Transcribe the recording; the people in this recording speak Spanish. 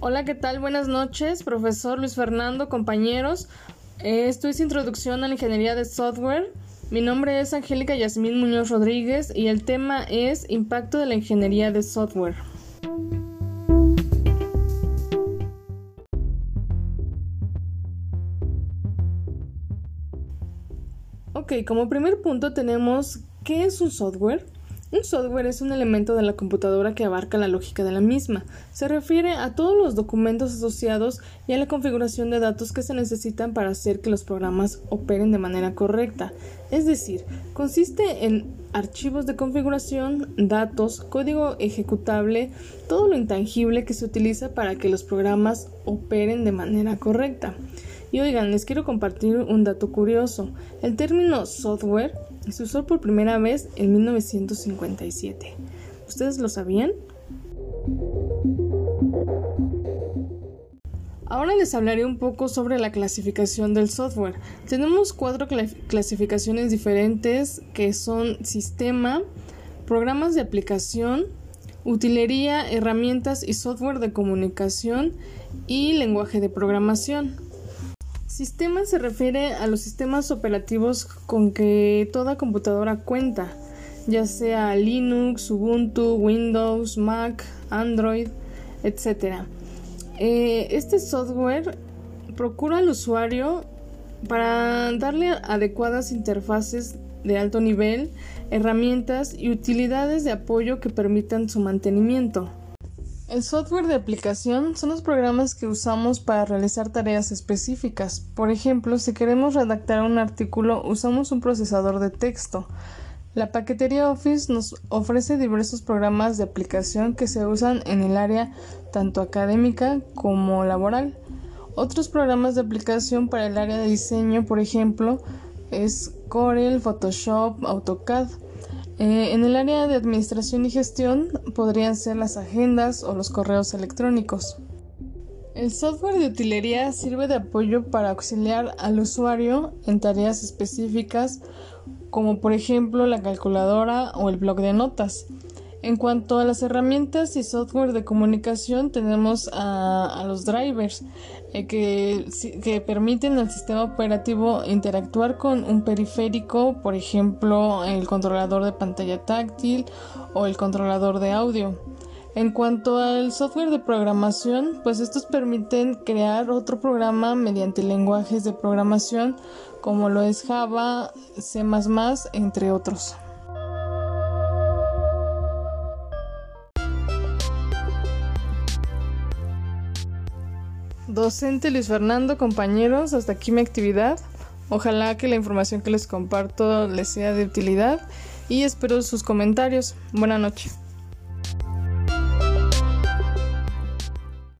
Hola, ¿qué tal? Buenas noches, profesor Luis Fernando, compañeros. Esto es Introducción a la Ingeniería de Software. Mi nombre es Angélica Yasmín Muñoz Rodríguez y el tema es Impacto de la Ingeniería de Software. Ok, como primer punto tenemos ¿qué es un software? Un software es un elemento de la computadora que abarca la lógica de la misma. Se refiere a todos los documentos asociados y a la configuración de datos que se necesitan para hacer que los programas operen de manera correcta. Es decir, consiste en archivos de configuración, datos, código ejecutable, todo lo intangible que se utiliza para que los programas operen de manera correcta. Y oigan, les quiero compartir un dato curioso. El término software se usó por primera vez en 1957. ¿Ustedes lo sabían? Ahora les hablaré un poco sobre la clasificación del software. Tenemos cuatro clasificaciones diferentes que son sistema, programas de aplicación, utilería, herramientas y software de comunicación y lenguaje de programación. Sistema se refiere a los sistemas operativos con que toda computadora cuenta, ya sea Linux, Ubuntu, Windows, Mac, Android, etc. Eh, este software procura al usuario para darle adecuadas interfaces de alto nivel, herramientas y utilidades de apoyo que permitan su mantenimiento. El software de aplicación son los programas que usamos para realizar tareas específicas. Por ejemplo, si queremos redactar un artículo, usamos un procesador de texto. La paquetería Office nos ofrece diversos programas de aplicación que se usan en el área tanto académica como laboral. Otros programas de aplicación para el área de diseño, por ejemplo, es Corel, Photoshop, AutoCAD. Eh, en el área de administración y gestión podrían ser las agendas o los correos electrónicos. El software de utilería sirve de apoyo para auxiliar al usuario en tareas específicas como por ejemplo la calculadora o el blog de notas. En cuanto a las herramientas y software de comunicación, tenemos a, los drivers eh, que, que, permiten al sistema operativo interactuar con un periférico, por ejemplo, el controlador de pantalla táctil o el controlador de audio. En cuanto al software de programación, pues estos permiten crear otro programa mediante lenguajes de programación como lo es Java, C++, entre otros. Docente Luis Fernando, compañeros, hasta aquí mi actividad. Ojalá que la información que les comparto les sea de utilidad y espero sus comentarios. Buenas noches.